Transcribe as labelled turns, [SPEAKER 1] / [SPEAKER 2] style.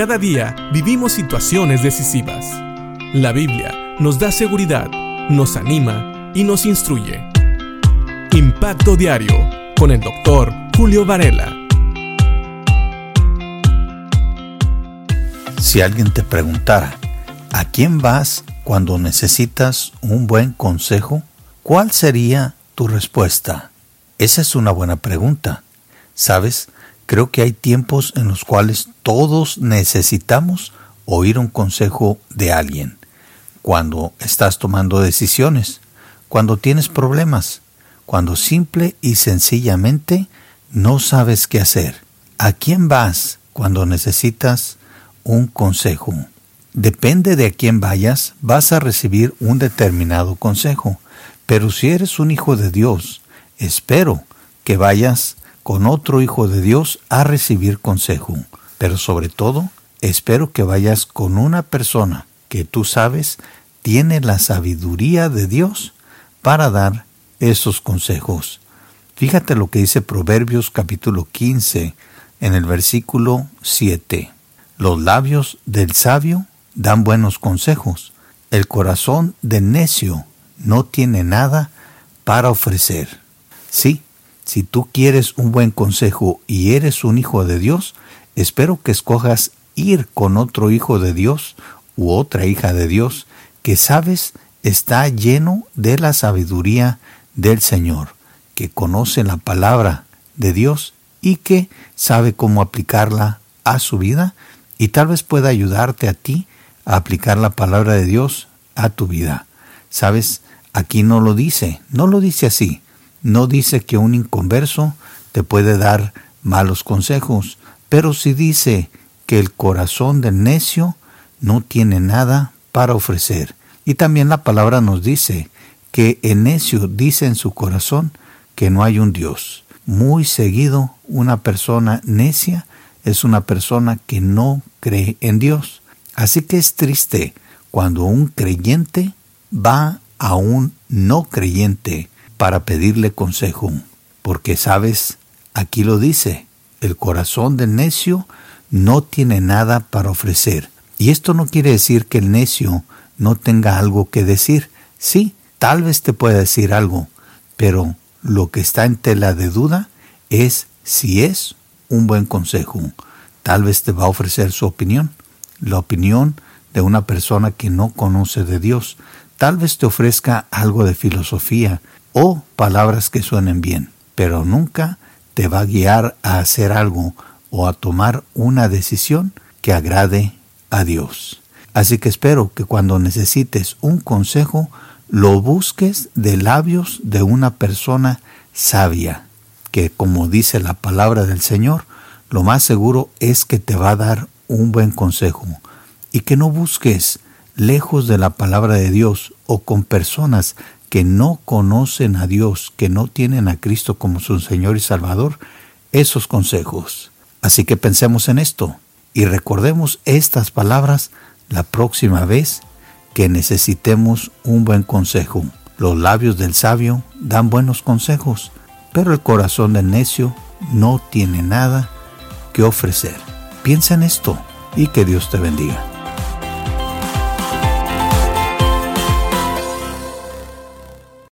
[SPEAKER 1] Cada día vivimos situaciones decisivas. La Biblia nos da seguridad, nos anima y nos instruye. Impacto Diario con el doctor Julio Varela.
[SPEAKER 2] Si alguien te preguntara, ¿a quién vas cuando necesitas un buen consejo? ¿Cuál sería tu respuesta? Esa es una buena pregunta. ¿Sabes? Creo que hay tiempos en los cuales todos necesitamos oír un consejo de alguien. Cuando estás tomando decisiones, cuando tienes problemas, cuando simple y sencillamente no sabes qué hacer. ¿A quién vas cuando necesitas un consejo? Depende de a quién vayas, vas a recibir un determinado consejo. Pero si eres un hijo de Dios, espero que vayas con otro hijo de Dios a recibir consejo. Pero sobre todo, espero que vayas con una persona que tú sabes tiene la sabiduría de Dios para dar esos consejos. Fíjate lo que dice Proverbios capítulo 15 en el versículo 7. Los labios del sabio dan buenos consejos. El corazón del necio no tiene nada para ofrecer. Sí, si tú quieres un buen consejo y eres un hijo de Dios, espero que escojas ir con otro hijo de Dios u otra hija de Dios que sabes está lleno de la sabiduría del Señor, que conoce la palabra de Dios y que sabe cómo aplicarla a su vida y tal vez pueda ayudarte a ti a aplicar la palabra de Dios a tu vida. Sabes, aquí no lo dice, no lo dice así, no dice que un inconverso te puede dar malos consejos, pero sí dice que el corazón del necio no tiene nada para ofrecer. Y también la palabra nos dice que el necio dice en su corazón que no hay un Dios. Muy seguido, una persona necia es una persona que no cree en Dios. Así que es triste cuando un creyente va a un no creyente para pedirle consejo, porque sabes, aquí lo dice, el corazón del necio no tiene nada para ofrecer. Y esto no quiere decir que el necio no tenga algo que decir. Sí, tal vez te pueda decir algo, pero lo que está en tela de duda es si es un buen consejo. Tal vez te va a ofrecer su opinión, la opinión de una persona que no conoce de Dios. Tal vez te ofrezca algo de filosofía, o palabras que suenen bien, pero nunca te va a guiar a hacer algo o a tomar una decisión que agrade a Dios. Así que espero que cuando necesites un consejo, lo busques de labios de una persona sabia, que como dice la palabra del Señor, lo más seguro es que te va a dar un buen consejo, y que no busques lejos de la palabra de Dios o con personas que no conocen a Dios, que no tienen a Cristo como su Señor y Salvador, esos consejos. Así que pensemos en esto y recordemos estas palabras la próxima vez que necesitemos un buen consejo. Los labios del sabio dan buenos consejos, pero el corazón del necio no tiene nada que ofrecer. Piensa en esto y que Dios te bendiga.